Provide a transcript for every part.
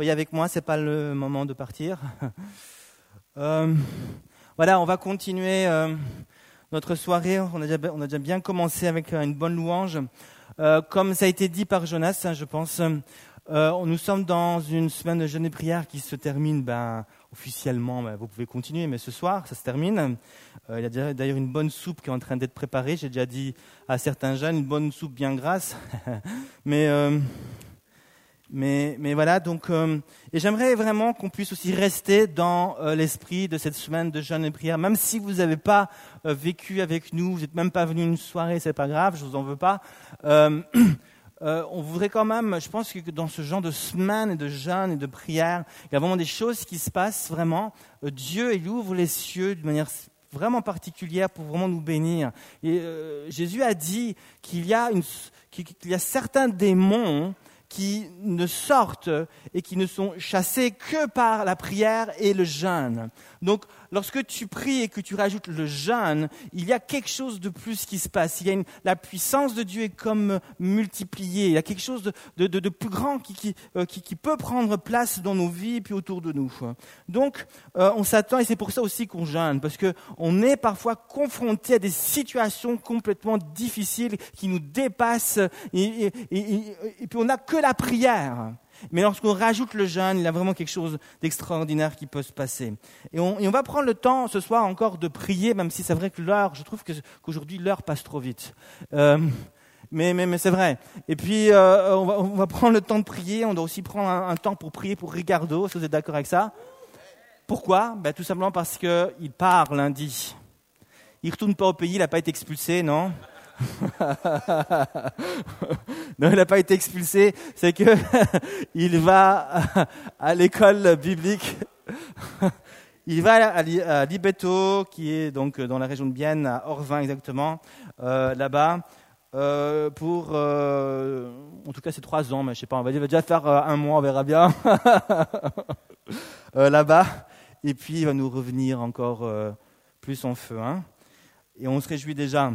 soyez avec moi, c'est pas le moment de partir. Euh, voilà, on va continuer euh, notre soirée. On a, déjà, on a, déjà, bien commencé avec une bonne louange. comme ça a été dit par Jonas, hein, je pense, nous sommes dans une semaine de jeûne et prière qui se termine ben, officiellement, ben, vous pouvez continuer, mais ce soir, ça se termine. il y a d'ailleurs une bonne soupe qui est en train d'être préparée. J'ai déjà dit à certains jeunes, une bonne soupe bien grasse. mais mais, mais voilà, donc, euh, et j'aimerais vraiment qu'on puisse aussi rester dans euh, l'esprit de cette semaine de jeûne et prière, même si vous n'avez pas euh, vécu avec nous, vous n'êtes même pas venu une soirée, c'est pas grave, je vous en veux pas. on voudrait quand même, je pense que dans ce genre de semaine et de jeûne et de prière, il y a vraiment des choses qui se passent vraiment. Dieu, il ouvre les cieux d'une manière vraiment particulière pour vraiment nous bénir. Et Jésus a dit qu'il y a qu'il y a certains démons qui ne sortent et qui ne sont chassés que par la prière et le jeûne. Donc, lorsque tu pries et que tu rajoutes le jeûne, il y a quelque chose de plus qui se passe. Il y a une, la puissance de Dieu est comme multipliée. Il y a quelque chose de, de, de, de plus grand qui, qui, euh, qui, qui, peut prendre place dans nos vies et puis autour de nous. Donc, euh, on s'attend, et c'est pour ça aussi qu'on jeûne, parce qu'on est parfois confronté à des situations complètement difficiles qui nous dépassent, et, et, et puis on n'a que la prière. Mais lorsqu'on rajoute le jeûne, il y a vraiment quelque chose d'extraordinaire qui peut se passer. Et on, va prendre le temps ce soir encore de prier, même si c'est vrai que l'heure, je trouve qu'aujourd'hui l'heure passe trop vite. Euh, mais, c'est vrai. Et puis, euh, on, va, prendre le temps de prier. On doit aussi prendre un, temps pour prier pour Ricardo, si vous êtes d'accord avec ça? Pourquoi? Ben, Tout simplement parce qu'il part lundi. Il ne retourne pas au pays, il n'a pas été expulsé, non? non, il n'a pas été expulsé, c'est que il va à l'école biblique. Il va à Libeto, qui est donc dans la région de Bienne, à Orvin exactement, euh, là-bas, euh, pour, euh, en tout cas c'est trois ans, mais je sais pas, on va, dire, va déjà faire euh, un mois, on verra bien, euh, là-bas, et puis il va nous revenir encore euh, plus en feu. Hein. Et on se réjouit déjà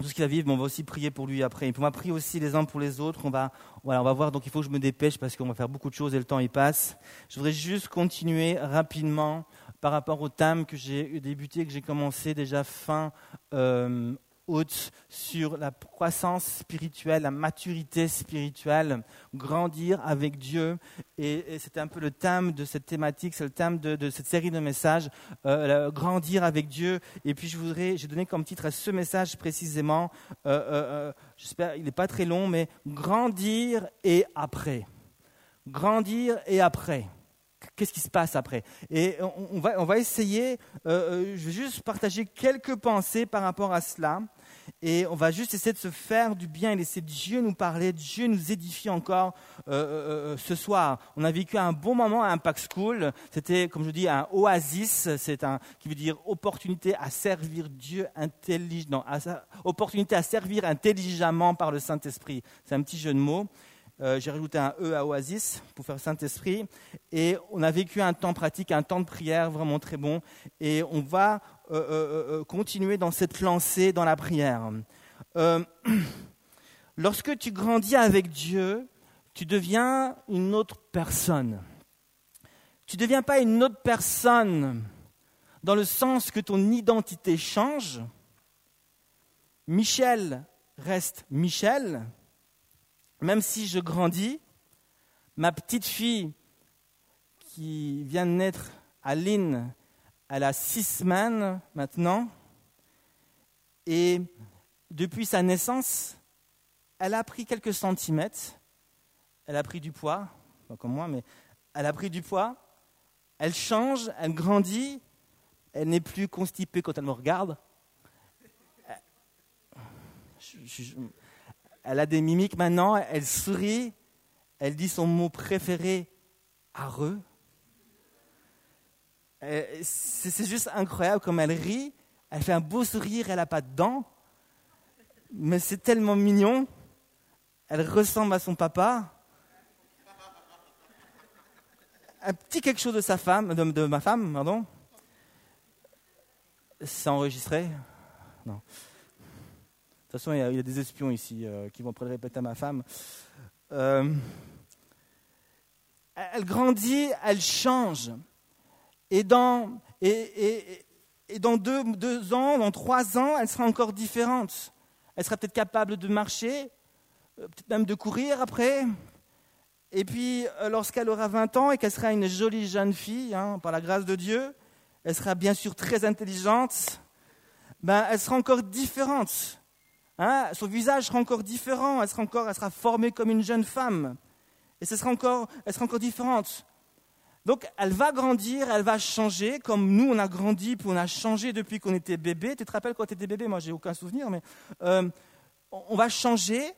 tout ce qu'il va vivre, mais on va aussi prier pour lui après. Et puis on va prier aussi les uns pour les autres. On va, voilà, on va voir. Donc il faut que je me dépêche parce qu'on va faire beaucoup de choses et le temps il passe. Je voudrais juste continuer rapidement par rapport au thème que j'ai débuté, que j'ai commencé déjà fin euh, haute sur la croissance spirituelle, la maturité spirituelle, grandir avec Dieu. Et, et c'était un peu le thème de cette thématique, c'est le thème de, cette série de messages, euh, grandir avec Dieu. Et puis je voudrais, j'ai donné comme titre à ce message précisément, euh, euh, j'espère, il n'est pas très long, mais grandir et après. Grandir et après qu'est-ce qui se passe après Et on, va, on va essayer, euh, je vais juste partager quelques pensées par rapport à cela. Et on va juste essayer de se faire du bien et laisser Dieu nous parler, Dieu nous édifier encore euh, euh, euh, ce soir. On a vécu un bon moment à Impact School. C'était, comme je dis, un oasis. C'est un qui veut dire opportunité à servir Dieu intelligemment, opportunité à servir intelligemment par le Saint-Esprit. C'est un petit jeu de mots. Euh, j'ai rajouté un E à Oasis pour faire Saint-Esprit. Et on a vécu un temps pratique, un temps de prière vraiment très bon. Et on va euh, euh, continuer dans cette lancée dans la prière. Lorsque tu grandis avec Dieu, tu deviens une autre personne. Tu ne deviens pas une autre personne dans le sens que ton identité change. Michel reste Michel même si je grandis, ma petite fille qui vient de naître, Aline, elle a six semaines maintenant, et depuis sa naissance, elle a pris quelques centimètres, elle a pris du poids, pas comme moi, mais elle a pris du poids, elle change, elle grandit, elle n'est plus constipée quand elle me regarde. Je, je, elle a des mimiques maintenant, elle sourit, elle dit son mot préféré, areux. C'est juste incroyable comme elle rit, elle fait un beau sourire, elle n'a pas de dents, mais c'est tellement mignon. Elle ressemble à son papa. Un petit quelque chose de sa femme, de, de ma femme, pardon. C'est enregistré? Non. De toute façon, il y a, des espions ici euh, qui vont le répéter à ma femme. Euh, elle grandit, elle change. Et dans, et, dans deux, ans, dans trois ans, elle sera encore différente. Elle sera peut-être capable de marcher, euh, peut-être même de courir après. Et puis, lorsqu'elle aura 20 ans et qu'elle sera une jolie jeune fille, hein, par la grâce de Dieu, elle sera bien sûr très intelligente, ben, elle sera encore différente. Hein. son visage sera encore différent, elle sera, encore, elle sera formée comme une jeune femme. Et ce sera encore, elle sera encore différente. Donc, elle va grandir, elle va changer, comme nous, on a grandi, puis on a changé depuis qu'on était bébé. Tu te rappelles quand tu étais bébé? Moi, j'ai aucun souvenir, mais euh, on va changer,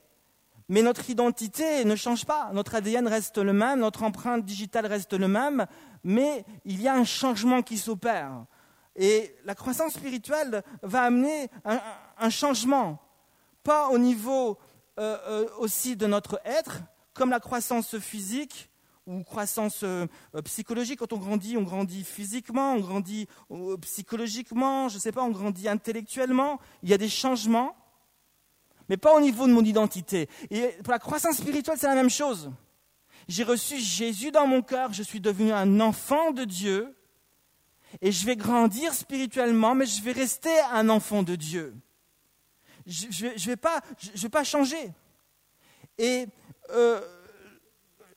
mais notre identité ne change pas. Notre ADN reste le même, notre empreinte digitale reste le même, mais il y a un changement qui s'opère. Et la croissance spirituelle va amener un, changement, pas au niveau euh, euh, aussi de notre être, comme la croissance physique, ou croissance euh, psychologique. Quand on grandit, on grandit physiquement, on grandit psychologiquement, je ne sais pas, on grandit intellectuellement. Il y a des changements, mais pas au niveau de mon identité. Et pour la croissance spirituelle, c'est la même chose. J'ai reçu Jésus dans mon cœur, je suis devenu un enfant de Dieu, et je vais grandir spirituellement, mais je vais rester un enfant de Dieu. Je ne vais, pas, changer. Et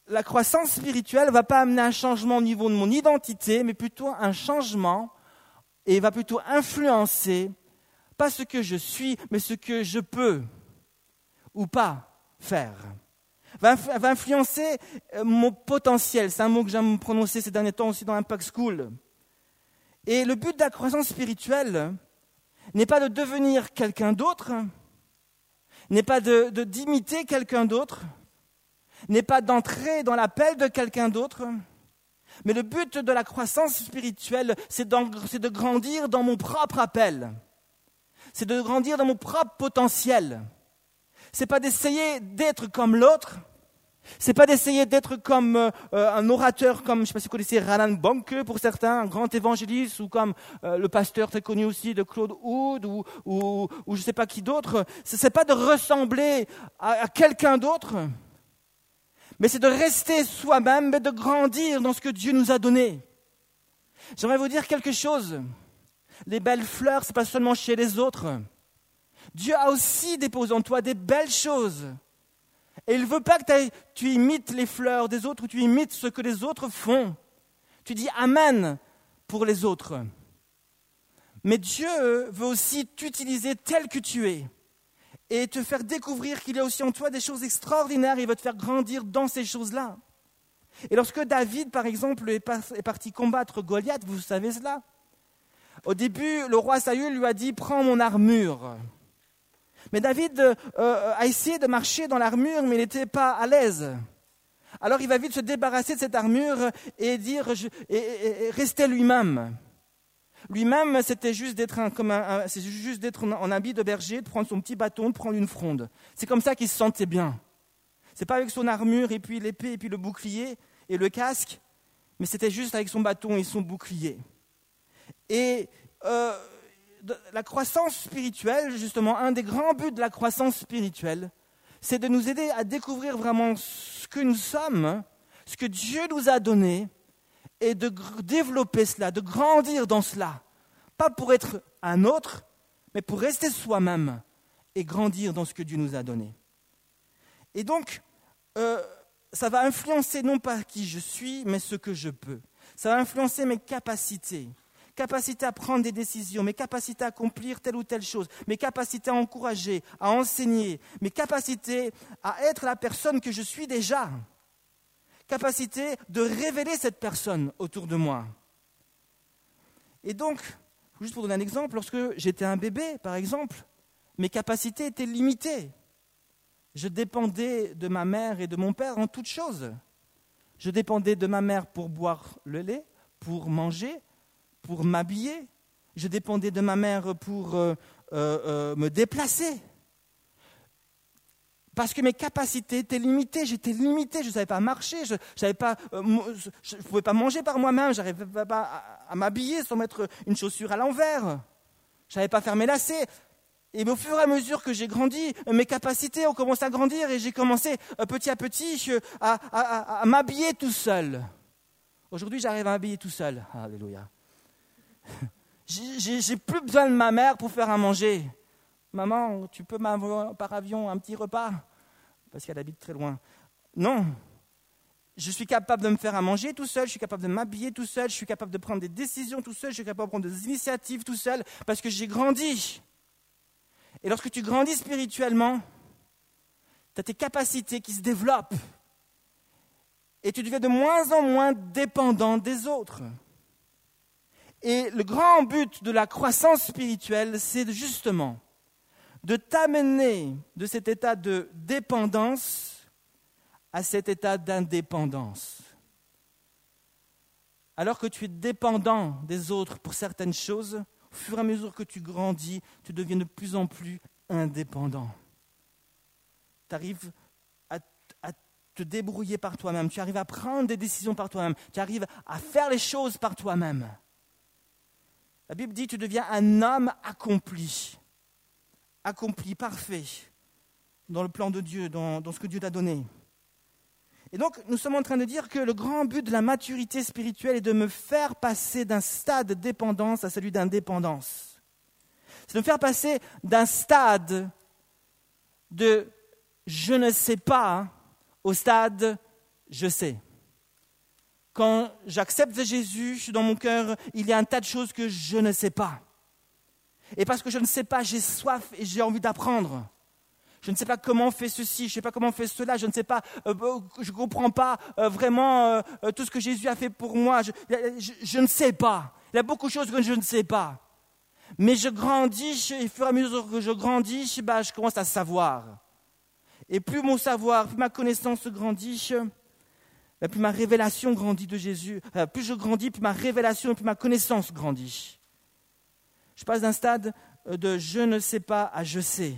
la croissance spirituelle ne va pas amener un changement au niveau de mon identité, mais plutôt un changement et va plutôt influencer, pas ce que je suis, mais ce que je peux ou pas faire. Va, va influencer euh, mon potentiel. C'est un mot que j'aime prononcer ces derniers temps aussi dans Impact School. Et le but de la croissance spirituelle n'est pas de devenir quelqu'un d'autre, n'est pas de d'imiter quelqu'un d'autre, n'est pas d'entrer dans l'appel de quelqu'un d'autre, mais le but de la croissance spirituelle, c'est de grandir dans mon propre appel. C'est de grandir dans mon propre potentiel. C'est pas d'essayer d'être comme l'autre. C'est pas d'essayer d'être comme euh, un orateur, comme je sais pas si vous connaissez Ranan Bonke pour certains, un grand évangéliste, ou comme euh, le pasteur très connu aussi de Claude Hood, ou, ou, ou je sais pas qui d'autre. Ce n'est pas de ressembler à quelqu'un d'autre, mais c'est de rester soi-même, mais de grandir dans ce que Dieu nous a donné. J'aimerais vous dire quelque chose. Les belles fleurs, ce n'est pas seulement chez les autres. Dieu a aussi déposé en toi des belles choses. Et il ne veut pas que tu imites les fleurs des autres ou tu imites ce que les autres font. Tu dis Amen pour les autres. Mais Dieu veut aussi t'utiliser tel que tu es et te faire découvrir qu'il y a aussi en toi des choses extraordinaires il va te faire grandir dans ces choses-là. Et lorsque David, par exemple, est parti combattre Goliath, vous savez cela? Au début, le roi Saül lui a dit Prends mon armure. Mais David euh, euh, a essayé de marcher dans l'armure, mais il n'était pas à l'aise. Alors il va vite se débarrasser de cette armure et dire et rester lui-même. Lui-même, c'était juste d'être un, c'est juste d'être en habit de berger, de prendre son petit bâton, de prendre une fronde. C'est comme ça qu'il se sentait bien. C'est pas avec son armure et puis l'épée et puis le bouclier et le casque, mais c'était juste avec son bâton et son bouclier. Et euh, la croissance spirituelle, justement, un des grands buts de la croissance spirituelle, c'est de nous aider à découvrir vraiment ce que nous sommes, ce que Dieu nous a donné, et de développer cela, de grandir dans cela. Pas pour être un autre, mais pour rester soi-même et grandir dans ce que Dieu nous a donné. Et donc, euh, ça va influencer non pas qui je suis, mais ce que je peux. Ça va influencer mes capacités, capacité à prendre des décisions, mes capacités à accomplir telle ou telle chose, mes capacités à encourager, à enseigner, mes capacités à être la personne que je suis déjà capacité de révéler cette personne autour de moi. Et donc, juste pour donner un exemple, lorsque j'étais un bébé, par exemple, mes capacités étaient limitées. Je dépendais de ma mère et de mon père en toutes choses. Je dépendais de ma mère pour boire le lait, pour manger, pour m'habiller. Je dépendais de ma mère pour euh, euh, euh, me déplacer parce que mes capacités étaient limitées, j'étais limité, je ne savais pas marcher, je ne euh, pouvais pas manger par moi-même, je n'arrivais pas à, m'habiller sans mettre une chaussure à l'envers, je ne savais pas faire mes lacets. Et au fur et à mesure que j'ai grandi, mes capacités ont commencé à grandir et j'ai commencé petit à petit à, m'habiller tout seul. Aujourd'hui, j'arrive à m'habiller tout seul. Alléluia. J'ai plus besoin de ma mère pour faire à manger. Maman, tu peux m'avoir par avion un petit repas? Parce qu'elle habite très loin. Non. Je suis capable de me faire à manger tout seul, je suis capable de m'habiller tout seul, je suis capable de prendre des décisions tout seul, je suis capable de prendre des initiatives tout seul, parce que j'ai grandi. Et lorsque tu grandis spirituellement, tu as tes capacités qui se développent. Et tu deviens de moins en moins dépendant des autres. Et le grand but de la croissance spirituelle, c'est justement de t'amener de cet état de dépendance à cet état d'indépendance. Alors que tu es dépendant des autres pour certaines choses, au fur et à mesure que tu grandis, tu deviens de plus en plus indépendant. Tu arrives à, te débrouiller par toi-même, tu arrives à prendre des décisions par toi-même, tu arrives à faire les choses par toi-même. La Bible dit tu deviens un homme accompli, accompli, parfait, dans le plan de Dieu, dans, dans ce que Dieu t'a donné. Et donc, nous sommes en train de dire que le grand but de la maturité spirituelle est de me faire passer d'un stade de dépendance à celui d'indépendance. C'est de me faire passer d'un stade de je ne sais pas au stade je sais. Quand j'accepte Jésus dans mon cœur, il y a un tas de choses que je ne sais pas. Et parce que je ne sais pas, j'ai soif et j'ai envie d'apprendre. Je ne sais pas comment on fait ceci, je ne sais pas comment on fait cela, je ne sais pas, euh, euh, je ne comprends pas euh, vraiment tout ce que Jésus a fait pour moi. Je, ne sais pas. Il y a beaucoup de choses que je ne sais pas. Mais je grandis, et au fur et à mesure que je grandis, bah, je commence à savoir. Et plus mon savoir, plus ma connaissance grandit, plus ma révélation grandit de Jésus. plus je grandis, plus ma révélation et plus ma connaissance grandit. Je passe d'un stade de je ne sais pas à je sais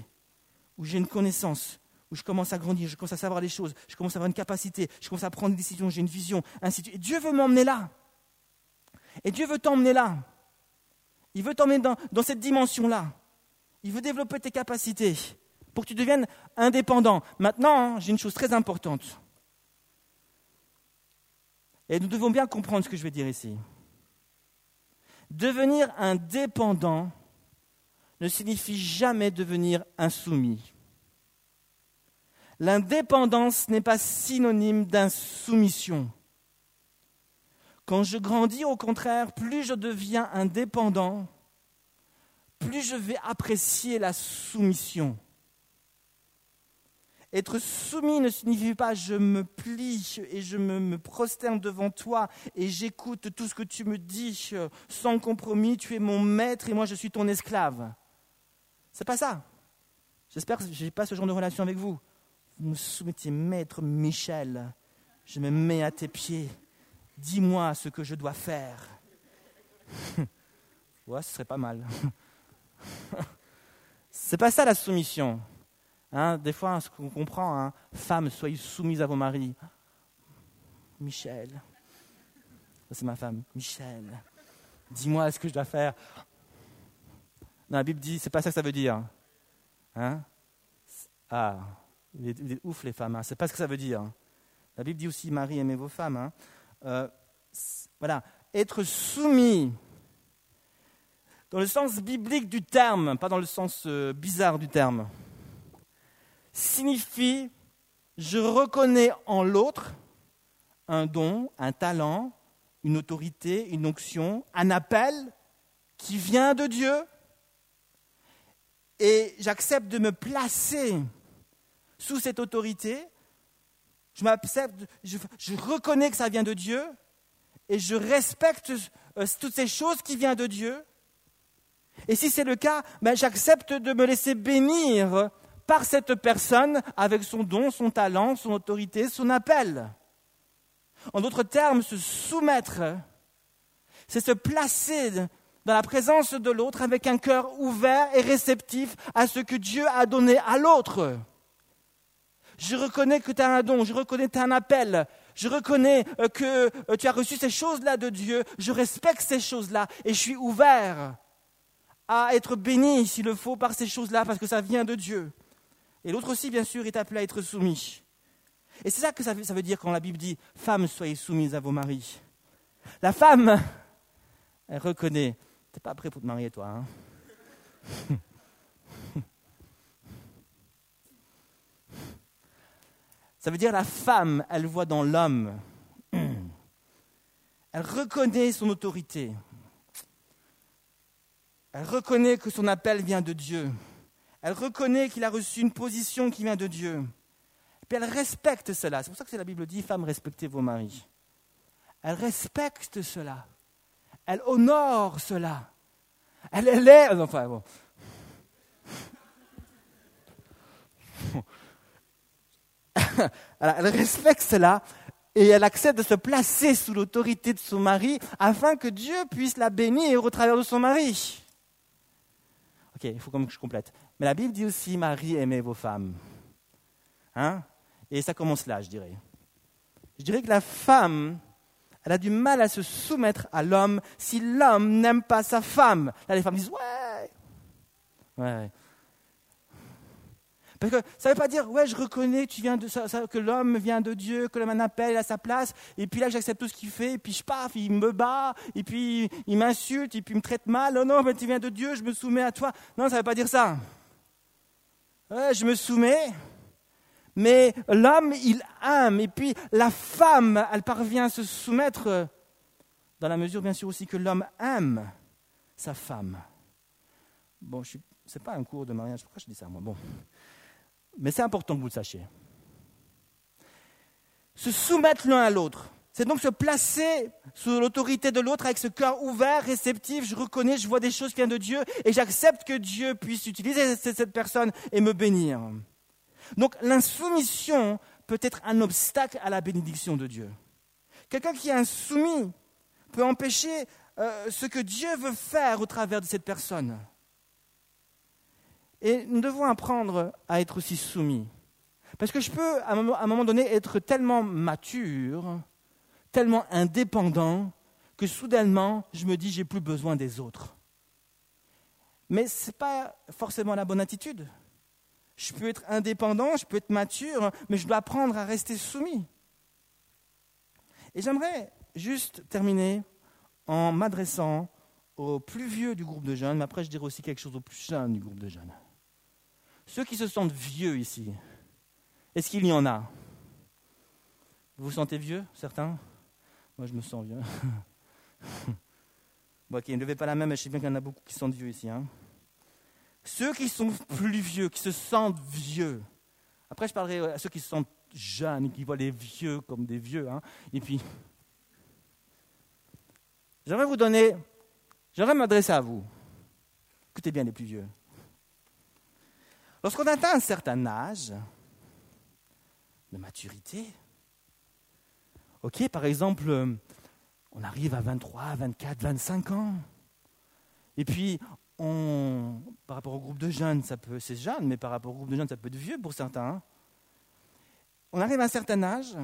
où j'ai une connaissance, où je commence à grandir, je commence à savoir les choses, je commence à avoir une capacité, je commence à prendre des décisions, j'ai une vision, ainsi de suite. Et Dieu veut m'emmener là. Et Dieu veut t'emmener là. Il veut t'emmener dans, dans cette dimension-là. Il veut développer tes capacités pour que tu deviennes indépendant. Maintenant, j'ai une chose très importante. Et nous devons bien comprendre ce que je vais dire ici. Devenir indépendant ne signifie jamais devenir insoumis. L'indépendance n'est pas synonyme d'insoumission. Quand je grandis, au contraire, plus je deviens indépendant, plus je vais apprécier la soumission. Être soumis ne signifie pas je me plie et je me, prosterne devant toi et j'écoute tout ce que tu me dis sans compromis. Tu es mon maître et moi je suis ton esclave. C'est pas ça. J'espère que je n'ai pas ce genre de relation avec vous. Vous me soumettez, maître Michel, je me mets à tes pieds. Dis-moi ce que je dois faire. ouais, ce serait pas mal. C'est pas ça la soumission. Hein, des fois, ce qu'on comprend, hein, femmes, soyez soumises à vos maris. Michel, c'est ma femme. Michel, dis-moi ce que je dois faire? La Bible dit, c'est pas ça que ça veut dire. Hein? Ah, il est, ouf les femmes, hein. c'est pas ce que ça veut dire. La Bible dit aussi, Marie, aimez vos femmes. Euh, voilà, être soumis, dans le sens biblique du terme, pas dans le sens euh, bizarre du terme, signifie je reconnais en l'autre un don, un talent, une autorité, une onction, un appel qui vient de Dieu et j'accepte de me placer sous cette autorité, je m'accepte, reconnais que ça vient de Dieu et je respecte euh, toutes ces choses qui viennent de Dieu. Et si c'est le cas, ben, j'accepte de me laisser bénir par cette personne avec son don, son talent, son autorité, son appel. En d'autres termes, se soumettre, c'est se placer dans la présence de l'autre avec un cœur ouvert et réceptif à ce que Dieu a donné à l'autre. Je reconnais que tu as un don, je reconnais que tu as un appel, je reconnais euh, que euh, tu as reçu ces choses-là de Dieu, je respecte ces choses-là et je suis ouvert à être béni s'il le faut par ces choses-là, parce que ça vient de Dieu. Et l'autre aussi, bien sûr, est appelé à être soumis. Et c'est ça que ça veut, dire quand la Bible dit Femmes, soyez soumises à vos maris. La femme, elle reconnaît. T'es pas prêt pour te marier, toi. Hein ça veut dire la femme, elle voit dans l'homme. Elle reconnaît son autorité. Elle reconnaît que son appel vient de Dieu. Elle reconnaît qu'il a reçu une position qui vient de Dieu. Puis elle respecte cela. C'est pour ça que la Bible dit, Femmes, respectez vos maris. Elle respecte cela. Elle honore cela. Elle, élève. Enfin, bon. elle respecte cela et elle accepte de se placer sous l'autorité de son mari afin que Dieu puisse la bénir au travers de son mari. Ok, il faut que je complète. Mais la Bible dit aussi, Marie, aimez vos femmes. Hein? Et ça commence là, je dirais. Je dirais que la femme, elle a du mal à se soumettre à l'homme si l'homme n'aime pas sa femme. Là, les femmes disent, ouais. Ouais. Parce que ça ne veut pas dire, ouais, je reconnais que, tu viens de, que l'homme vient de Dieu, que l'homme a un appel à sa place, et puis là, j'accepte tout ce qu'il fait, et puis je paf, il me bat, et puis il m'insulte, et puis il me traite mal. Oh non, mais tu viens de Dieu, je me soumets à toi. Non, ça ne veut pas dire ça. Je me soumets, mais l'homme, il aime, et puis la femme, elle parvient à se soumettre, dans la mesure, bien sûr, aussi que l'homme aime sa femme. Bon, ce n'est pas un cours de mariage, pourquoi je dis ça, moi? Bon. Mais c'est important que vous le sachiez. Se soumettre l'un à l'autre. C'est donc se placer sous l'autorité de l'autre avec ce cœur ouvert, réceptif. Je reconnais, je vois des choses qui viennent de Dieu et j'accepte que Dieu puisse utiliser cette personne et me bénir. Donc l'insoumission peut être un obstacle à la bénédiction de Dieu. Quelqu'un qui est insoumis peut empêcher euh, ce que Dieu veut faire au travers de cette personne. Et nous devons apprendre à être aussi soumis. Parce que je peux, à un moment donné, être tellement mature, tellement indépendant, que soudainement, je me dis, j'ai plus besoin des autres. Mais ce n'est pas forcément la bonne attitude. Je peux être indépendant, je peux être mature, mais je dois apprendre à rester soumis. Et j'aimerais juste terminer en m'adressant aux plus vieux du groupe de jeunes, mais après je dirai aussi quelque chose aux plus jeunes du groupe de jeunes. Ceux qui se sentent vieux ici, est-ce qu'il y en a? Vous vous sentez vieux, certains? Moi, je me sens vieux. bon, ok, ne levez pas la main, mais je sais bien qu'il y en a beaucoup qui sont vieux ici. Hein. Ceux qui sont plus vieux, qui se sentent vieux. Après, je parlerai à ceux qui se sentent jeunes et qui voient les vieux comme des vieux. Hein. Et puis, j'aimerais vous donner, j'aimerais m'adresser à vous. Écoutez bien les plus vieux. Lorsqu'on atteint un certain âge de maturité, ok, par exemple, euh, on arrive à 23, 24, 25 ans, et puis on, par rapport au groupe de jeunes, ça peut, c'est jeune, mais par rapport au groupe de jeunes, ça peut être vieux pour certains. Hein. On arrive à un certain âge,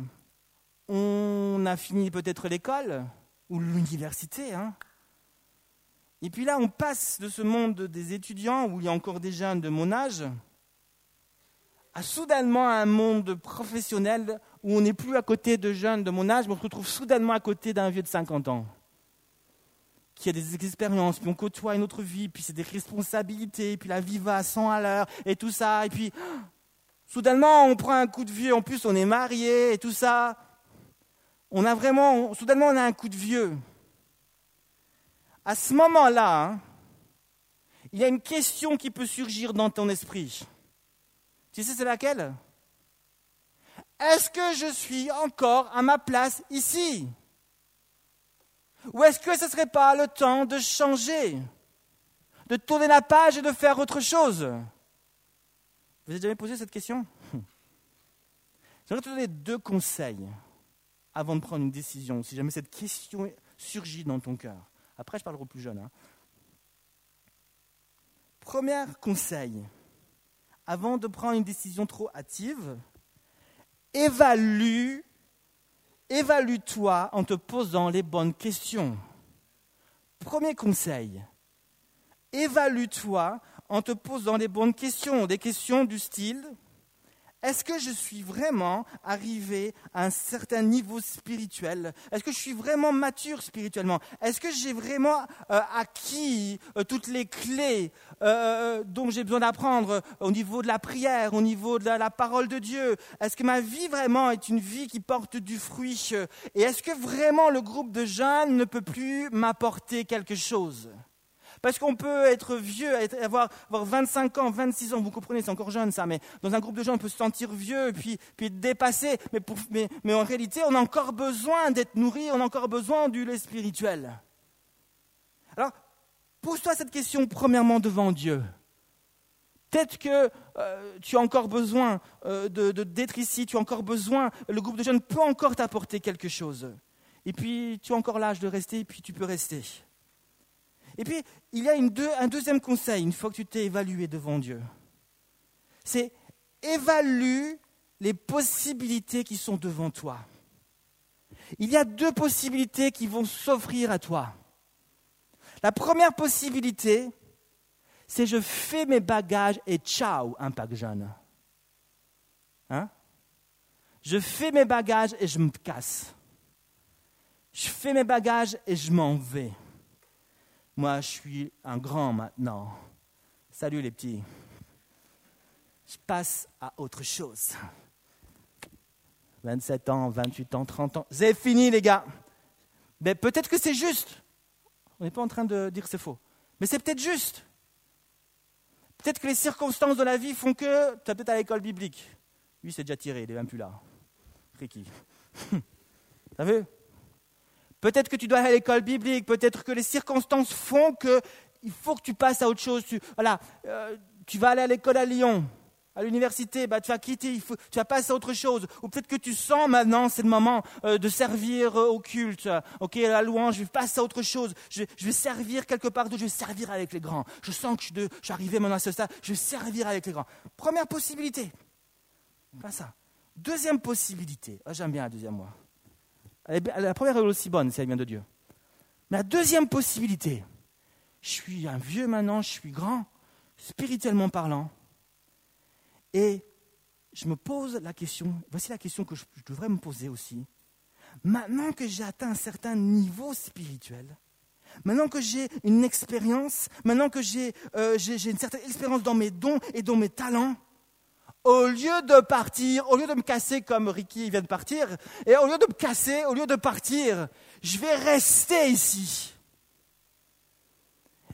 on a fini peut-être l'école ou l'université, hein. Et puis là, on passe de ce monde des étudiants, où il y a encore des jeunes de mon âge, à soudainement un monde professionnel où on n'est plus à côté de jeunes de mon âge, mais on se retrouve soudainement à côté d'un vieux de 50 ans qui a des expériences, puis on côtoie une autre vie, puis c'est des responsabilités, puis la vie va à 100 à l'heure, et tout ça, et puis soudainement on prend un coup de vieux, en plus on est marié, et tout ça. On a vraiment, soudainement on a un coup de vieux. À ce moment-là, hein, il y a une question qui peut surgir dans ton esprit. Tu sais, c'est laquelle? Est-ce que je suis encore à ma place ici? Ou est-ce que ce ne serait pas le temps de changer De tourner la page et de faire autre chose? Vous avez jamais posé cette question? J'aimerais te donner deux conseils avant de prendre une décision, si jamais cette question surgit dans ton cœur. Après, je parlerai aux plus jeunes. Hein. Premier conseil, avant de prendre une décision trop hâtive, évalue, évalue-toi en te posant les bonnes questions. Premier conseil, évalue-toi en te posant les bonnes questions, des questions du style est-ce que je suis vraiment arrivé à un certain niveau spirituel? Est-ce que je suis vraiment mature spirituellement? Est-ce que j'ai vraiment euh, acquis euh, toutes les clés euh, dont j'ai besoin d'apprendre au niveau de la prière, au niveau de la, parole de Dieu? Est-ce que ma vie vraiment est une vie qui porte du fruit? Et est-ce que vraiment le groupe de jeunes ne peut plus m'apporter quelque chose? Parce qu'on peut être vieux, avoir, avoir 25 ans, 26 ans, vous comprenez, c'est encore jeune ça, mais dans un groupe de gens, on peut se sentir vieux, puis, puis être dépassé. Mais en réalité, on a encore besoin d'être nourri, on a encore besoin du lait spirituel. Alors, pose-toi cette question premièrement devant Dieu. Peut-être que euh, tu as encore besoin euh, de, d'être ici, tu as encore besoin, le groupe de jeunes peut encore t'apporter quelque chose. Et puis, tu as encore l'âge de rester, et puis tu peux rester. Et puis, il y a un deuxième conseil, une fois que tu t'es évalué devant Dieu. C'est évalue les possibilités qui sont devant toi. Il y a deux possibilités qui vont s'offrir à toi. La première possibilité, c'est je fais mes bagages et ciao, impact jeune. Hein? Je fais mes bagages et je me casse. Je fais mes bagages et je m'en vais. Moi, je suis un grand maintenant. Salut les petits. Je passe à autre chose. 27 ans, 28 ans, 30 ans. C'est fini, les gars. Mais peut-être que c'est juste. On n'est pas en train de dire que c'est faux. Mais c'est peut-être juste. Peut-être que les circonstances de la vie font que tu es peut-être à l'école biblique. Lui, c'est déjà tiré, il n'est même plus là. Ricky. T'as vu? Peut-être que tu dois aller à l'école biblique, peut-être que les circonstances font qu'il faut que tu passes à autre chose. Tu, voilà, euh, tu vas aller à l'école à Lyon, à l'université, bah, tu vas quitter, il faut, tu vas passer à autre chose. Ou peut-être que tu sens maintenant, c'est le moment euh, de servir euh, au culte. Ok, la louange, je vais passer à autre chose. Je, vais servir quelque part d'autre, je vais servir avec les grands. Je sens que je, je suis arrivé maintenant à ce stade, je vais servir avec les grands. Première possibilité. Pas ça. Deuxième possibilité. Ah, j'aime bien la deuxième, moi. La première est aussi bonne si elle vient de Dieu. Mais la deuxième possibilité, je suis un vieux maintenant, je suis grand, spirituellement parlant, et je me pose la question, voici la question que je, devrais me poser aussi. Maintenant que j'ai atteint un certain niveau spirituel, maintenant que j'ai une expérience, maintenant que j'ai euh, une certaine expérience dans mes dons et dans mes talents, au lieu de partir, au lieu de me casser comme Ricky vient de partir, et au lieu de me casser, au lieu de partir, je vais rester ici.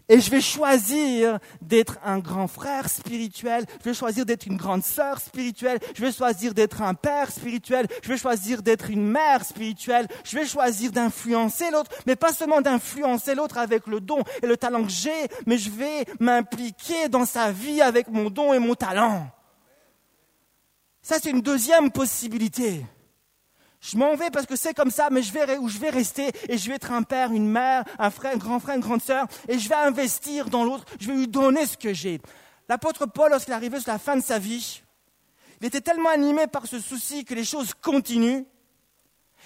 Et je vais choisir d'être un grand frère spirituel, je vais choisir d'être une grande sœur spirituelle, je vais choisir d'être un père spirituel, je vais choisir d'être une mère spirituelle, je vais choisir d'influencer l'autre, mais pas seulement d'influencer l'autre avec le don et le talent que j'ai, mais je vais m'impliquer dans sa vie avec mon don et mon talent. Ça, c'est une deuxième possibilité. Je m'en vais parce que c'est comme ça, mais je vais où je vais rester et je vais être un père, une mère, un frère, un grand frère, une grande sœur, et je vais investir dans l'autre. Je vais lui donner ce que j'ai. L'apôtre Paul, lorsqu'il arrivé sur la fin de sa vie, il était tellement animé par ce souci que les choses continuent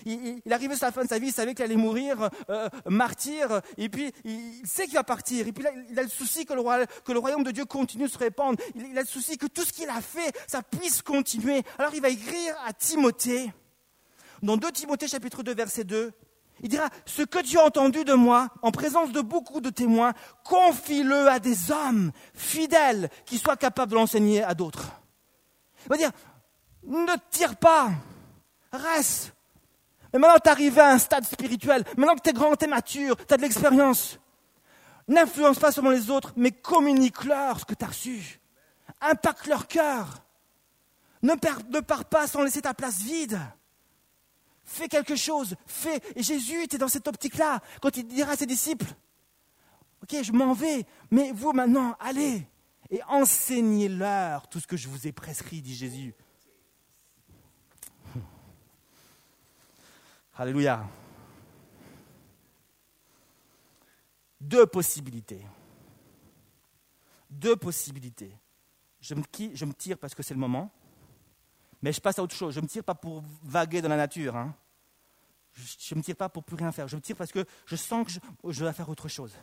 il, arrivait sur la fin de sa vie, il savait qu'il allait mourir euh, martyr, et puis il, sait qu'il va partir. Et puis là, il a le souci que le, royaume de Dieu continue de se répandre. Il, a le souci que tout ce qu'il a fait, ça puisse continuer. Alors il va écrire à Timothée, dans 2 Timothée chapitre 2 verset 2, il dira, ce que tu as entendu de moi, en présence de beaucoup de témoins, confie-le à des hommes fidèles qui soient capables de l'enseigner à d'autres. Il va dire, ne tire pas, reste, mais maintenant, tu es arrivé à un stade spirituel. Maintenant que tu es grand, tu es mature, tu as de l'expérience. N'influence pas seulement les autres, mais communique-leur ce que tu as reçu. Impacte leur cœur. Ne, ne pars pas sans laisser ta place vide. Fais quelque chose. Fais. Et Jésus était dans cette optique-là, quand il dira à ses disciples Ok, je m'en vais, mais vous maintenant, allez et enseignez-leur tout ce que je vous ai prescrit, dit Jésus. Alléluia. Deux possibilités. Deux possibilités. Je me, tire parce que c'est le moment, mais je passe à autre chose. Je ne me tire pas pour vaguer dans la nature. Hein. Je ne me tire pas pour plus rien faire. Je me tire parce que je sens que je, dois faire autre chose.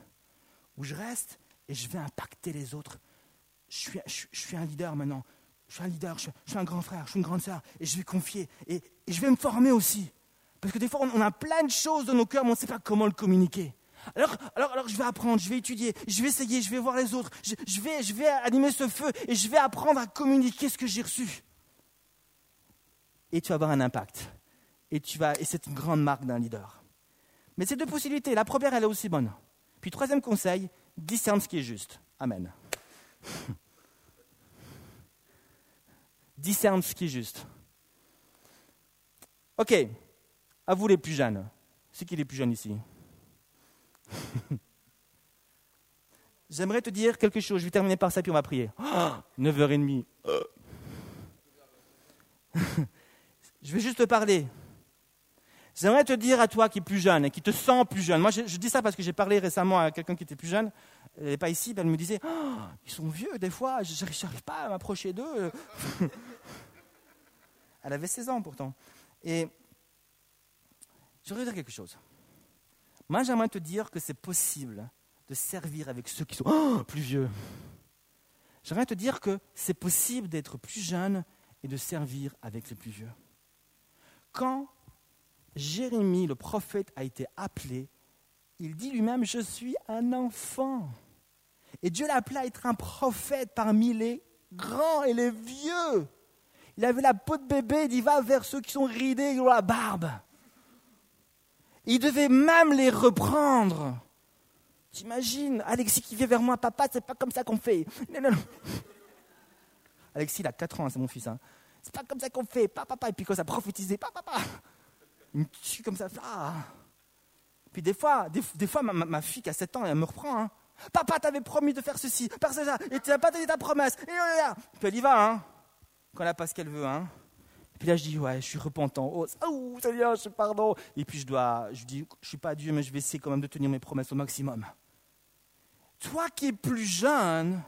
Ou je reste et je vais impacter les autres. Je suis, un leader maintenant. Je suis un leader, je, suis un grand frère, je suis une grande sœur, et je vais confier, et je vais me former aussi. Parce que des fois, on, a plein de choses dans nos cœurs, mais on ne sait pas comment le communiquer. Alors, alors, alors, je vais apprendre, je vais étudier, je vais essayer, je vais voir les autres, je, vais, je vais animer ce feu et je vais apprendre à communiquer ce que j'ai reçu. Et tu vas avoir un impact. Et, tu vas, et c'est une grande marque d'un leader. Mais c'est deux possibilités. La première, elle est aussi bonne. Puis troisième conseil, discerne ce qui est juste. Amen. discerne ce qui est juste. Ok, à vous les plus jeunes. C'est qui les plus jeunes ici? J'aimerais te dire quelque chose. Je vais terminer par ça, puis on va prier. 9h30. je vais juste te parler. J'aimerais te dire à toi qui es plus jeune et qui te sens plus jeune. Moi, je, dis ça parce que j'ai parlé récemment à quelqu'un qui était plus jeune. Elle n'est pas ici, elle me disait oh, Ils sont vieux, des fois, je n'arrive pas à m'approcher d'eux. elle avait 16 ans pourtant. Et je voudrais dire quelque chose. Moi, j'aimerais te dire que c'est possible de servir avec ceux qui sont oh, plus vieux. J'aimerais te dire que c'est possible d'être plus jeune et de servir avec les plus vieux. Quand Jérémie, le prophète, a été appelé, il dit lui-même, je suis un enfant. Et Dieu l'a appelé à être un prophète parmi les grands et les vieux. Il avait la peau de bébé, il dit, va vers ceux qui sont ridés, qui ont la barbe. Il devait même les reprendre. T'imagines, Alexis qui vient vers moi, papa, c'est pas comme ça qu'on fait. Alexis, il a 4 ans, c'est mon fils. Hein. C'est pas comme ça qu'on fait, papa, papa. Et puis quand ça prophétisait, papa, papa. Il me tue comme ça. Puis des fois, des, fois ma, fille qui a 7 ans, elle me reprend. Hein. Papa, t'avais promis de faire ceci, faire ça, et tu n'as pas donné ta promesse. Et là, Puis elle y va, hein, quand elle n'a pas ce qu'elle veut. Hein. Puis là, je dis, ouais, je suis repentant. Oh, oh Seigneur, je pardon. Et puis je dois, je dis, je suis pas Dieu, mais je vais essayer quand même de tenir mes promesses au maximum. Toi qui es plus jeune,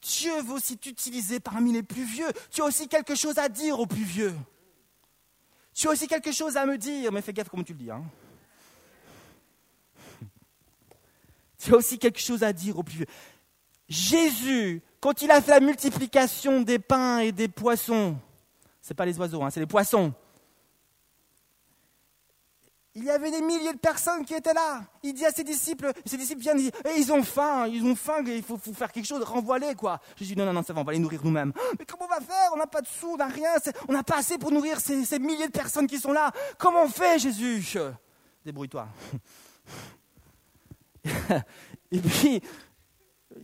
Dieu veut aussi t'utiliser parmi les plus vieux. Tu as aussi quelque chose à dire aux plus vieux. Tu as aussi quelque chose à me dire, mais fais gaffe comment tu le dis. Hein. Tu as aussi quelque chose à dire aux plus vieux. Jésus, quand il a fait la multiplication des pains et des poissons, ce n'est pas les oiseaux, hein, c'est les poissons. Il y avait des milliers de personnes qui étaient là. Il dit à ses disciples, ses disciples viennent dire, eh, ils ont faim, ils ont faim, il faut, faire quelque chose, renvoie-les, quoi. Je dis, non, non, non, ça va, on va les nourrir nous-mêmes. Mais comment on va faire? On n'a pas de sous, on n'a rien, on n'a pas assez pour nourrir ces, milliers de personnes qui sont là. Comment on fait, Jésus? Débrouille-toi. et puis,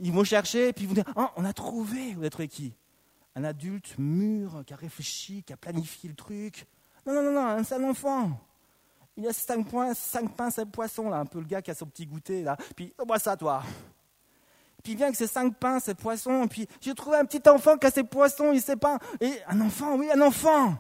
ils vont chercher, et puis ils vont dire, oh, on a trouvé, vous êtes qui? Un adulte mûr, qui a réfléchi, qui a planifié le truc. Non, non, non, non, c'est un enfant. Il a cinq, points, cinq pains, cinq poissons, là, un peu le gars qui a son petit goûter, là. Puis, oh, moi ça, toi. Puis il vient avec ses cinq pains, ses poissons, puis j'ai trouvé un petit enfant qui a ses poissons, il sait pas. Un enfant, oui, un enfant.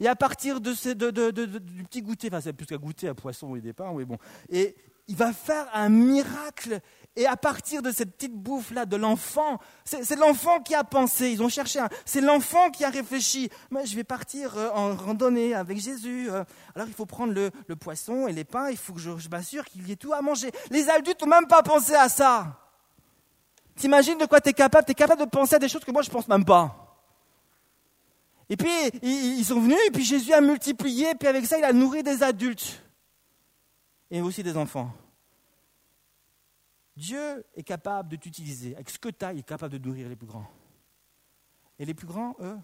Et à partir de, ce, de, de, du petit goûter, enfin c'est plus qu'à goûter à poisson et des pains, oui, bon. Et il va faire un miracle et à partir de cette petite bouffe-là de l'enfant, c'est l'enfant qui a pensé, ils ont cherché, c'est l'enfant qui a réfléchi. Mais je vais partir euh, en randonnée avec Jésus. Euh. Alors il faut prendre le, poisson et les pains, il faut que je, m'assure qu'il y ait tout à manger. Les adultes n'ont même pas pensé à ça. T'imagines de quoi tu es capable? Tu es capable de penser à des choses que moi je pense même pas. Et puis ils sont venus, et puis Jésus a multiplié, et puis avec ça il a nourri des adultes. Et aussi des enfants. Dieu est capable de t'utiliser. Avec ce que tu as, il est capable de nourrir les plus grands. Et les plus grands, eux,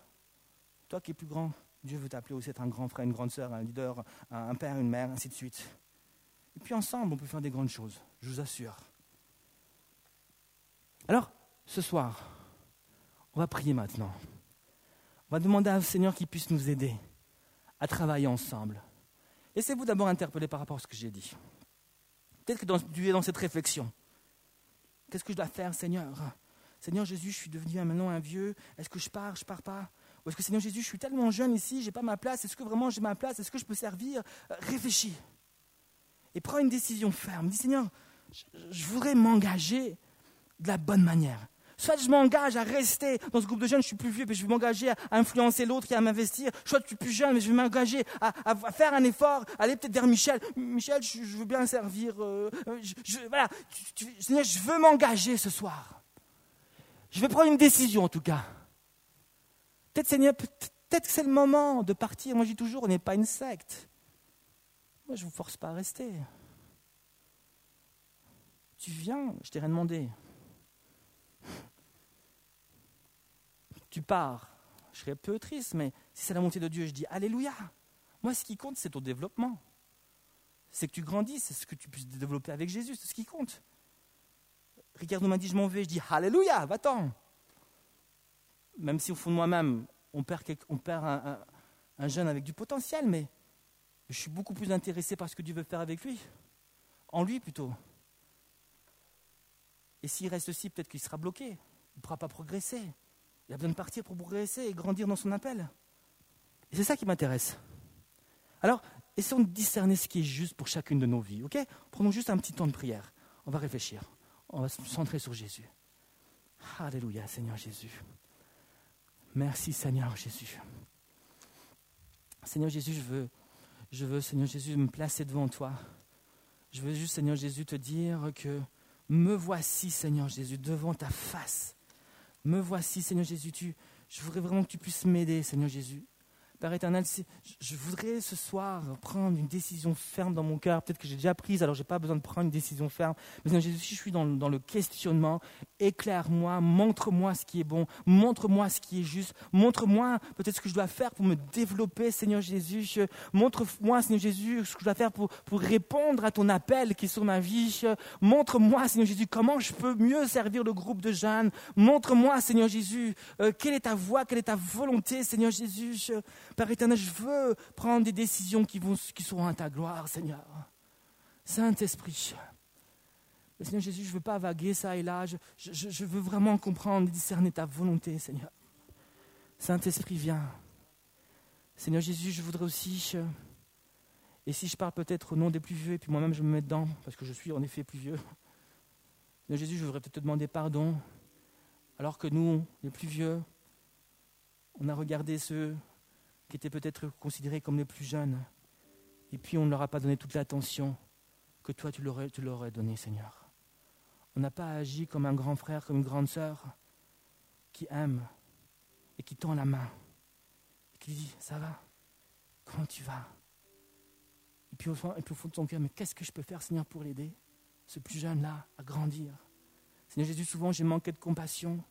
toi qui es plus grand, Dieu veut t'appeler aussi être un grand frère, une grande sœur, un leader, un père, une mère, ainsi de suite. Et puis ensemble, on peut faire des grandes choses, je vous assure. Alors, ce soir, on va prier maintenant. On va demander au Seigneur qu'il puisse nous aider à travailler ensemble. Laissez-vous d'abord interpeller par rapport à ce que j'ai dit. Peut-être que tu es dans cette réflexion. Qu'est-ce que je dois faire, Seigneur? Seigneur Jésus, je suis devenu maintenant un vieux. Est-ce que je pars, je pars pas Ou est-ce que Seigneur Jésus, je suis tellement jeune ici, j'ai pas ma place. Est-ce que vraiment j'ai ma place? Est-ce que je peux servir? Euh, Réfléchis. Et prends une décision ferme. Dis Seigneur, je, voudrais m'engager de la bonne manière. Soit je m'engage à rester dans ce groupe de jeunes, je suis plus vieux, mais je vais m'engager à, influencer l'autre et à m'investir. Soit je suis plus jeune, mais je vais m'engager à, faire un effort, aller peut-être vers Michel. Michel, je, veux bien servir. Euh, je, voilà, je veux m'engager ce soir. Je vais prendre une décision en tout cas. Peut-être, Seigneur, peut-être que c'est le moment de partir. Moi, je dis toujours, on n'est pas une secte. Moi, je ne vous force pas à rester. Tu viens, je t'ai rien demandé. Tu pars. Je serais peu triste, mais si c'est la montée de Dieu, je dis Alléluia. Moi, ce qui compte, c'est ton développement. C'est que tu grandisses, c'est ce que tu puisses développer avec Jésus, c'est ce qui compte. Ricardo m'a dit Je m'en vais, je dis Alléluia, va-t'en. Même si au fond de moi-même, on perd, un, un jeune avec du potentiel, mais je suis beaucoup plus intéressé par ce que Dieu veut faire avec lui. En lui plutôt. Et s'il reste aussi, peut-être qu'il sera bloqué. Il ne pourra pas progresser. Il a besoin de partir pour progresser et grandir dans son appel. Et c'est ça qui m'intéresse. Alors, essayons de discerner ce qui est juste pour chacune de nos vies. ok? Prenons juste un petit temps de prière. On va réfléchir. On va se centrer sur Jésus. Alléluia, Seigneur Jésus. Merci, Seigneur Jésus. Seigneur Jésus, je veux, je veux, Seigneur Jésus, me placer devant toi. Je veux juste, Seigneur Jésus, te dire que me voici, Seigneur Jésus, devant ta face. Me voici, Seigneur Jésus. Tu, je voudrais vraiment que tu puisses m'aider, Seigneur Jésus. Père éternel, je voudrais ce soir prendre une décision ferme dans mon cœur. Peut-être que j'ai déjà prise, alors je n'ai pas besoin de prendre une décision ferme. Mais Seigneur Jésus, si je suis dans, le questionnement, éclaire-moi, montre-moi ce qui est bon, montre-moi ce qui est juste, montre-moi peut-être ce que je dois faire pour me développer, Seigneur Jésus. Montre-moi, Seigneur Jésus, ce que je dois faire pour, pour répondre à ton appel qui est sur ma vie. Montre-moi, Seigneur Jésus, comment je peux mieux servir le groupe de jeunes. Montre-moi, Seigneur Jésus, euh, quelle est ta voix, quelle est ta volonté, Seigneur Jésus. Père éternel, je veux prendre des décisions qui, vont, qui seront à ta gloire, Seigneur. Saint-Esprit. Seigneur Jésus, je ne veux pas vaguer ça et là. Je, je, veux vraiment comprendre et discerner ta volonté, Seigneur. Saint-Esprit, viens. Seigneur Jésus, je voudrais aussi. Et si je parle peut-être au nom des plus vieux, et puis moi-même je me mets dedans, parce que je suis en effet plus vieux. Seigneur Jésus, je voudrais peut-être te demander pardon, alors que nous, les plus vieux, on a regardé ceux qui étaient peut-être considérés comme les plus jeunes. Et puis on ne leur a pas donné toute l'attention que toi tu leur, tu leur donné, Seigneur. On n'a pas agi comme un grand frère, comme une grande sœur qui aime et qui tend la main et qui dit Ça va? Comment tu vas? Et puis, au fond, et puis au fond de ton cœur, mais qu'est-ce que je peux faire, Seigneur, pour l'aider Ce plus jeune-là à grandir? Seigneur Jésus, souvent j'ai manqué de compassion.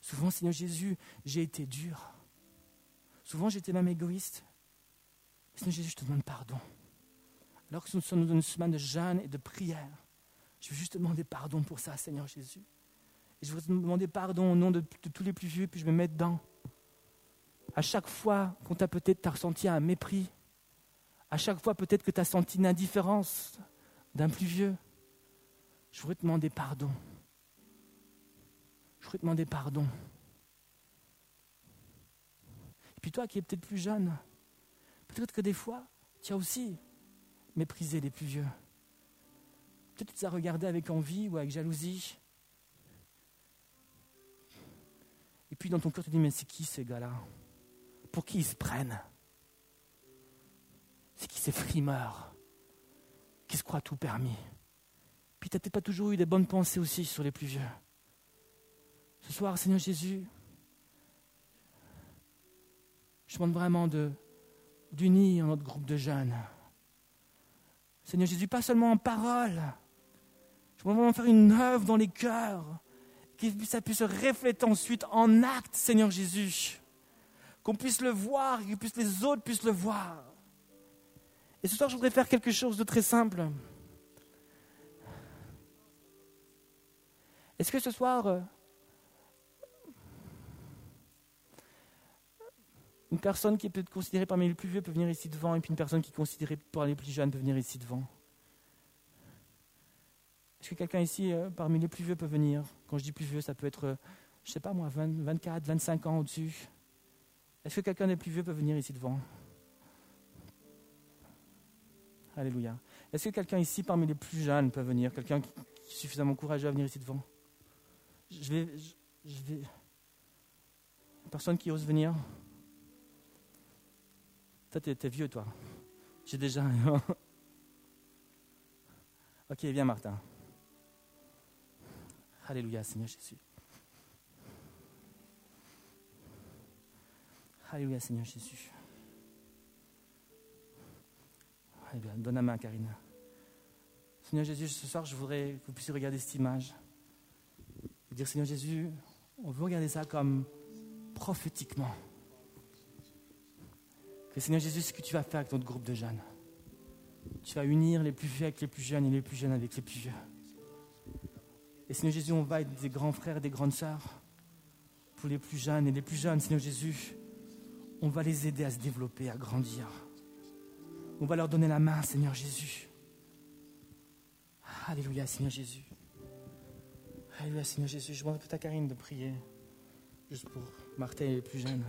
Souvent, Seigneur Jésus, j'ai été dur. Souvent, j'étais même égoïste. Seigneur Jésus, je te demande pardon. Alors que nous sommes dans une semaine de jeûne et de prière, je veux juste te demander pardon pour ça, Seigneur Jésus. Et je veux te demander pardon au nom de, tous les plus vieux, puis je me mets dedans. À chaque fois qu'on t'a peut-être ressenti un mépris, à chaque fois peut-être que tu as senti une indifférence d'un plus vieux, je voudrais te demander pardon. Je voudrais te demander pardon. Puis toi qui es peut-être plus jeune, peut-être que des fois, tu as aussi méprisé les plus vieux. Peut-être que tu as regardé avec envie ou avec jalousie. Et puis dans ton cœur, tu te dis, mais c'est qui ces gars-là? Pour qui ils se prennent? C'est qui ces frimeurs? Qui se croient tout permis? Puis tu n'as peut-être pas toujours eu des bonnes pensées aussi sur les plus vieux. Ce soir, Seigneur Jésus, je demande vraiment d'unir notre groupe de jeunes. Seigneur Jésus, pas seulement en parole. Je demande vraiment faire une œuvre dans les cœurs, que ça puisse se refléter ensuite en acte, Seigneur Jésus. Qu'on puisse le voir, que les autres puissent le voir. Et ce soir, je voudrais faire quelque chose de très simple. Est-ce que ce soir, Une personne qui est peut-être considérée parmi les plus vieux peut venir ici devant, et puis une personne qui est considérée parmi les plus jeunes peut venir ici devant. Est-ce que quelqu'un ici, euh, parmi les plus vieux, peut venir? Quand je dis plus vieux, ça peut être, euh, je sais pas moi, 24, 25 ans au-dessus. Est-ce que quelqu'un des plus vieux peut venir ici devant? Alléluia. Est-ce que quelqu'un ici, parmi les plus jeunes, peut venir? Quelqu'un qui est suffisamment courageux à venir ici devant? Je vais, je vais. Personne qui ose venir? Toi, t'es, es vieux, toi. J'ai déjà. ok, viens, Martin. Alléluia, Seigneur Jésus. Alléluia, Seigneur Jésus. Alléluia. Donne la main, Karine. Seigneur Jésus, ce soir, je voudrais que vous puissiez regarder cette image. Dire, Seigneur Jésus, on veut regarder ça comme prophétiquement. Que Seigneur Jésus, ce que tu vas faire avec notre groupe de jeunes. Tu vas unir les plus vieux avec les plus jeunes et les plus jeunes avec les plus vieux. Et Seigneur Jésus, on va être des grands frères et des grandes sœurs pour les plus jeunes et les plus jeunes, Seigneur Jésus. On va les aider à se développer, à grandir. On va leur donner la main, Seigneur Jésus. Alléluia, Seigneur Jésus. Alléluia, Seigneur Jésus. Je demande peut-être à Karine de prier, juste pour Martin et les plus jeunes.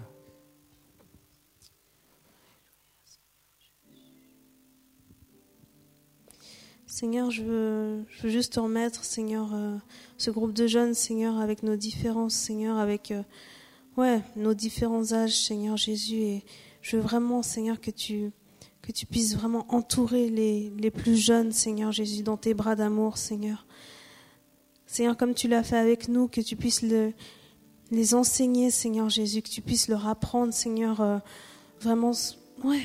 Seigneur, je veux, juste te remettre, Seigneur, euh, ce groupe de jeunes, Seigneur, avec nos différences, Seigneur, avec euh, ouais, nos différents âges, Seigneur Jésus. Et je veux vraiment, Seigneur, que tu, que tu puisses vraiment entourer les, les plus jeunes, Seigneur Jésus, dans tes bras d'amour, Seigneur. Seigneur, comme tu l'as fait avec nous, que tu puisses le, les enseigner, Seigneur Jésus, que tu puisses leur apprendre, Seigneur, euh, vraiment, ouais,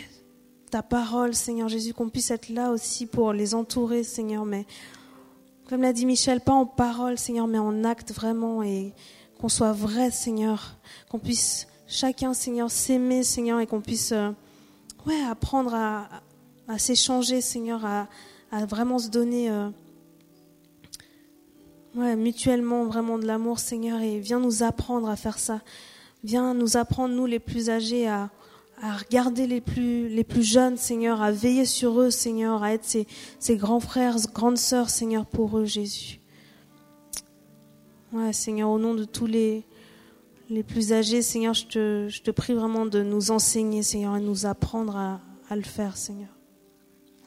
ta parole, Seigneur Jésus, qu'on puisse être là aussi pour les entourer, Seigneur, mais comme l'a dit Michel, pas en parole, Seigneur, mais en acte vraiment, et qu'on soit vrai, Seigneur, qu'on puisse chacun, Seigneur, s'aimer, Seigneur, et qu'on puisse, euh, ouais, apprendre à, s'échanger, Seigneur, à, à, vraiment se donner, euh, ouais, mutuellement, vraiment de l'amour, Seigneur, et viens nous apprendre à faire ça. Viens nous apprendre, nous les plus âgés, à à regarder les plus, les plus jeunes, Seigneur, à veiller sur eux, Seigneur, à être ses, ses grands frères, grandes sœurs, Seigneur, pour eux, Jésus. Ouais, Seigneur, au nom de tous les, les plus âgés, Seigneur, je te, je te prie vraiment de nous enseigner, Seigneur, et nous apprendre à, à le faire, Seigneur.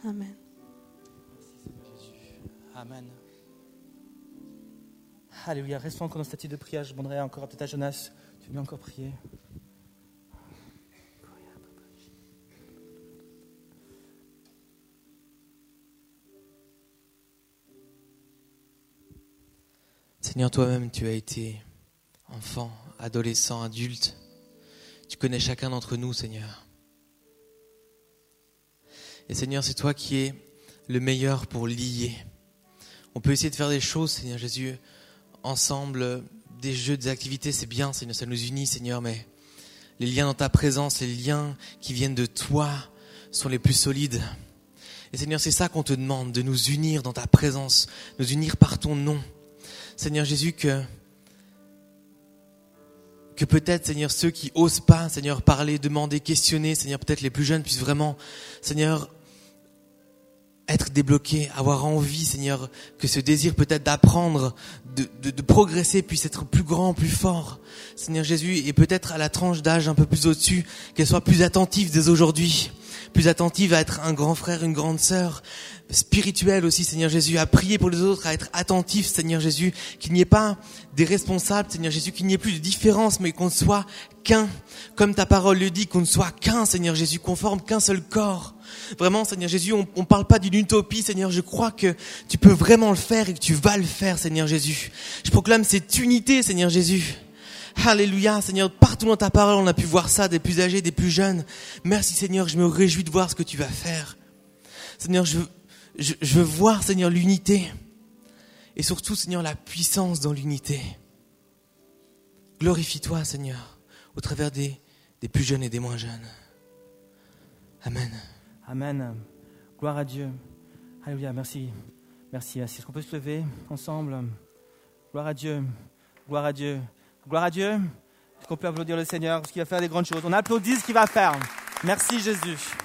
Amen. Amen. Alléluia. Restons encore dans le statut de prière. Je demanderai encore peut-être à Jonas. Tu veux encore prier? Seigneur, toi-même, tu as été enfant, adolescent, adulte. Tu connais chacun d'entre nous, Seigneur. Et Seigneur, c'est toi qui es le meilleur pour lier. On peut essayer de faire des choses, Seigneur Jésus, ensemble, des jeux, des activités, c'est bien, Seigneur, ça nous unit, Seigneur, mais les liens dans ta présence, les liens qui viennent de toi sont les plus solides. Et Seigneur, c'est ça qu'on te demande, de nous unir dans ta présence, nous unir par ton nom. Seigneur Jésus, que, que peut-être, Seigneur, ceux qui osent pas, Seigneur, parler, demander, questionner, Seigneur, peut-être les plus jeunes puissent vraiment, Seigneur, être débloqués, avoir envie, Seigneur, que ce désir peut-être d'apprendre, de, de, de, progresser puisse être plus grand, plus fort. Seigneur Jésus, et peut-être à la tranche d'âge un peu plus au-dessus, qu'elle soit plus attentive dès aujourd'hui, plus attentive à être un grand frère, une grande sœur, spirituelle aussi, Seigneur Jésus, à prier pour les autres, à être attentif, Seigneur Jésus, qu'il n'y ait pas des responsables, Seigneur Jésus, qu'il n'y ait plus de différence, mais qu'on ne soit qu'un, comme ta parole le dit, qu'on ne soit qu'un, Seigneur Jésus, qu'on forme qu'un seul corps. Vraiment, Seigneur Jésus, on ne parle pas d'une utopie, Seigneur, je crois que tu peux vraiment le faire et que tu vas le faire, Seigneur Jésus. Je proclame cette unité, Seigneur Jésus. Alléluia, Seigneur, partout dans ta parole, on a pu voir ça, des plus âgés, des plus jeunes. Merci, Seigneur, je me réjouis de voir ce que tu vas faire. Seigneur, je, veux voir, Seigneur, l'unité. Et surtout, Seigneur, la puissance dans l'unité. Glorifie-toi, Seigneur, au travers des, des plus jeunes et des moins jeunes. Amen. Amen. Gloire à Dieu. Alléluia. Merci. Merci. Est-ce qu'on peut se lever ensemble? Gloire à Dieu. Gloire à Dieu. Gloire à Dieu. Est-ce qu'on peut applaudir le Seigneur? Parce qu'il va faire des grandes choses On applaudit ce qu'il va faire. Merci Jésus.